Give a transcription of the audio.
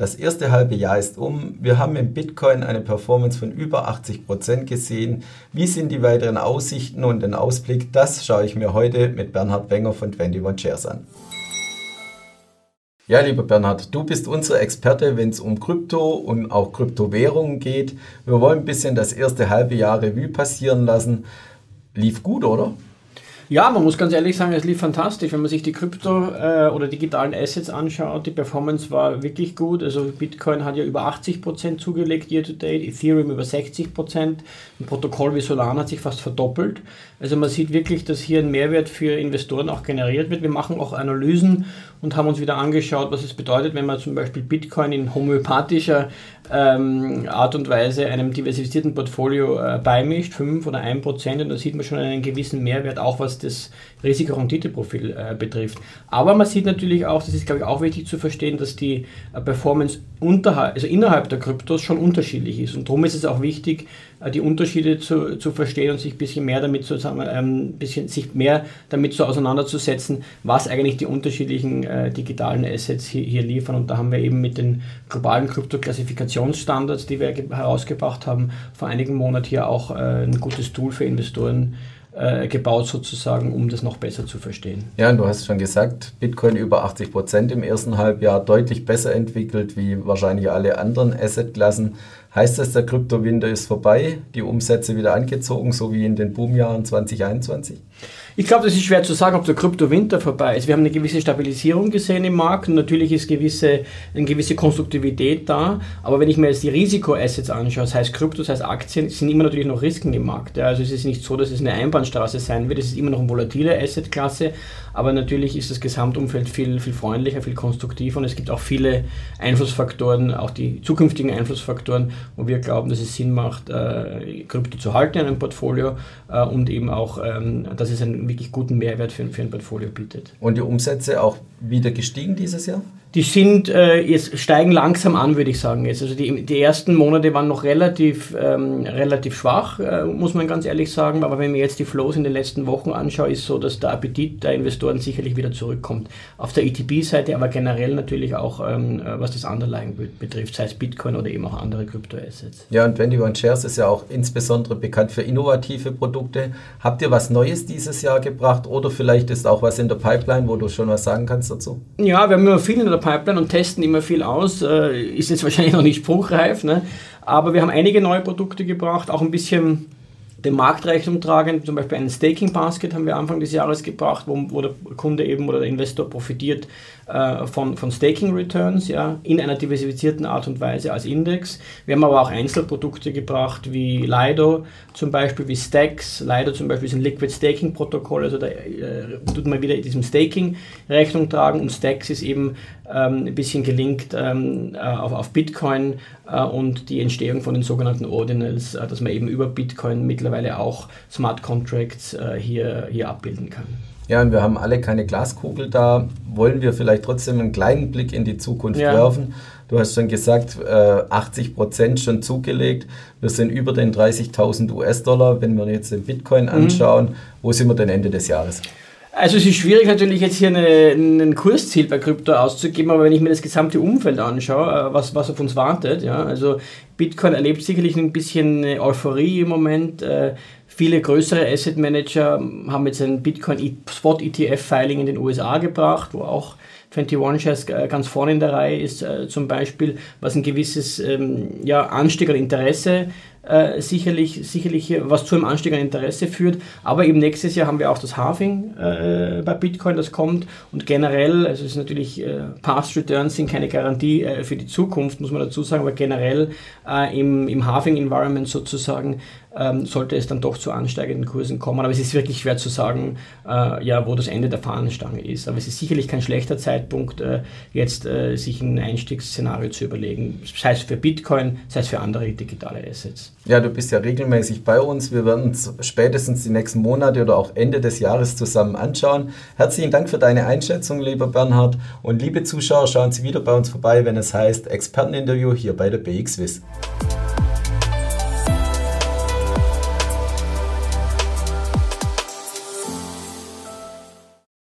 Das erste halbe Jahr ist um. Wir haben im Bitcoin eine Performance von über 80 Prozent gesehen. Wie sind die weiteren Aussichten und den Ausblick? Das schaue ich mir heute mit Bernhard Wenger von 21 Shares an. Ja, lieber Bernhard, du bist unser Experte, wenn es um Krypto und auch Kryptowährungen geht. Wir wollen ein bisschen das erste halbe Jahr Revue passieren lassen. Lief gut, oder? Ja, man muss ganz ehrlich sagen, es lief fantastisch. Wenn man sich die Krypto- äh, oder digitalen Assets anschaut, die Performance war wirklich gut. Also Bitcoin hat ja über 80% zugelegt year to date, Ethereum über 60%, ein Protokoll wie Solana hat sich fast verdoppelt. Also man sieht wirklich, dass hier ein Mehrwert für Investoren auch generiert wird. Wir machen auch Analysen und haben uns wieder angeschaut, was es bedeutet, wenn man zum Beispiel Bitcoin in homöopathischer ähm, Art und Weise einem diversifizierten Portfolio äh, beimischt, 5 oder 1 Prozent, und da sieht man schon einen gewissen Mehrwert, auch was das Risiko-Rendite-Profil äh, betrifft. Aber man sieht natürlich auch, das ist glaube ich auch wichtig zu verstehen, dass die äh, Performance unterhalb, also innerhalb der Kryptos schon unterschiedlich ist. Und darum ist es auch wichtig, äh, die Unterschiede zu, zu verstehen und sich ein bisschen mehr damit zusammen, ähm, bisschen, sich mehr damit so auseinanderzusetzen, was eigentlich die unterschiedlichen äh, digitalen Assets hier, hier, liefern. Und da haben wir eben mit den globalen Kryptoklassifikationsstandards, die wir herausgebracht haben, vor einigen Monaten hier auch äh, ein gutes Tool für Investoren äh, gebaut sozusagen, um das noch besser zu verstehen. Ja, und du hast schon gesagt, Bitcoin über 80 Prozent im ersten Halbjahr, deutlich besser entwickelt wie wahrscheinlich alle anderen Assetklassen. Heißt das, der Kryptowinter ist vorbei, die Umsätze wieder angezogen, so wie in den Boomjahren 2021? Ich glaube, das ist schwer zu sagen, ob der Kryptowinter vorbei ist. Wir haben eine gewisse Stabilisierung gesehen im Markt und natürlich ist gewisse, eine gewisse Konstruktivität da. Aber wenn ich mir jetzt die Risikoassets anschaue, das heißt Kryptos, das heißt Aktien, sind immer natürlich noch Risiken im Markt. Also es ist nicht so, dass es eine Einbahnstraße sein wird. Es ist immer noch eine volatile Assetklasse. Aber natürlich ist das Gesamtumfeld viel, viel freundlicher, viel konstruktiver und es gibt auch viele Einflussfaktoren, auch die zukünftigen Einflussfaktoren, wo wir glauben, dass es Sinn macht, äh, Krypto zu halten in einem Portfolio äh, und eben auch, ähm, dass es einen wirklich guten Mehrwert für, für ein Portfolio bietet. Und die Umsätze auch wieder gestiegen dieses Jahr? Die sind äh, jetzt steigen langsam an, würde ich sagen jetzt. Also die, die ersten Monate waren noch relativ, ähm, relativ schwach, äh, muss man ganz ehrlich sagen. Aber wenn man jetzt die Flows in den letzten Wochen anschaut, ist so, dass der Appetit der Investoren sicherlich wieder zurückkommt. Auf der ETB-Seite, aber generell natürlich auch, ähm, äh, was das Underlying betrifft, sei es Bitcoin oder eben auch andere Kryptoassets. Ja, und 21 Shares ist ja auch insbesondere bekannt für innovative Produkte. Habt ihr was Neues dieses Jahr gebracht oder vielleicht ist auch was in der Pipeline, wo du schon was sagen kannst dazu? Ja, wir haben immer viel in der Pipeline und testen immer viel aus. Äh, ist jetzt wahrscheinlich noch nicht spruchreif, ne? aber wir haben einige neue Produkte gebracht, auch ein bisschen dem Marktrechnung tragen. Zum Beispiel ein Staking Basket haben wir Anfang des Jahres gebracht, wo, wo der Kunde eben oder der Investor profitiert äh, von, von Staking Returns ja, in einer diversifizierten Art und Weise als Index. Wir haben aber auch Einzelprodukte gebracht wie Lido zum Beispiel, wie Stacks. Lido zum Beispiel ist ein Liquid Staking Protokoll, also da äh, tut man wieder diesem Staking Rechnung tragen und Stacks ist eben ähm, ein bisschen gelinkt ähm, äh, auf, auf Bitcoin äh, und die Entstehung von den sogenannten Ordinals, äh, dass man eben über Bitcoin mittlerweile auch Smart Contracts äh, hier, hier abbilden kann. Ja, und wir haben alle keine Glaskugel da. Wollen wir vielleicht trotzdem einen kleinen Blick in die Zukunft ja. werfen? Du hast schon gesagt, 80 äh, Prozent schon zugelegt. Wir sind über den 30.000 US-Dollar. Wenn wir jetzt den Bitcoin mhm. anschauen, mhm. wo sind wir denn Ende des Jahres? Also es ist schwierig natürlich jetzt hier eine, ein Kursziel bei Krypto auszugeben, aber wenn ich mir das gesamte Umfeld anschaue, äh, was, was auf uns wartet, ja, also Bitcoin erlebt sicherlich ein bisschen Euphorie im Moment. Äh, viele größere Asset Manager haben jetzt ein Bitcoin e- Spot ETF Filing in den USA gebracht, wo auch 21 Shares äh, ganz vorne in der Reihe ist, zum Beispiel, was ein gewisses ähm, ja, Anstieg an Interesse äh, sicherlich, sicherlich was zu einem Anstieg an Interesse führt. Aber eben nächstes Jahr haben wir auch das Halving äh, bei Bitcoin, das kommt. Und generell, also es ist natürlich, äh, Past Returns sind keine Garantie äh, für die Zukunft, muss man dazu sagen, aber generell äh, im, im Halving-Environment sozusagen ähm, sollte es dann doch zu ansteigenden Kursen kommen. Aber es ist wirklich schwer zu sagen, äh, ja, wo das Ende der Fahnenstange ist. Aber es ist sicherlich kein schlechter Zeitpunkt, äh, jetzt äh, sich ein Einstiegsszenario zu überlegen, sei es für Bitcoin, sei es für andere digitale Assets. Ja, du bist ja regelmäßig bei uns. Wir werden uns spätestens die nächsten Monate oder auch Ende des Jahres zusammen anschauen. Herzlichen Dank für deine Einschätzung, lieber Bernhard. Und liebe Zuschauer, schauen Sie wieder bei uns vorbei, wenn es heißt Experteninterview hier bei der BXWIS.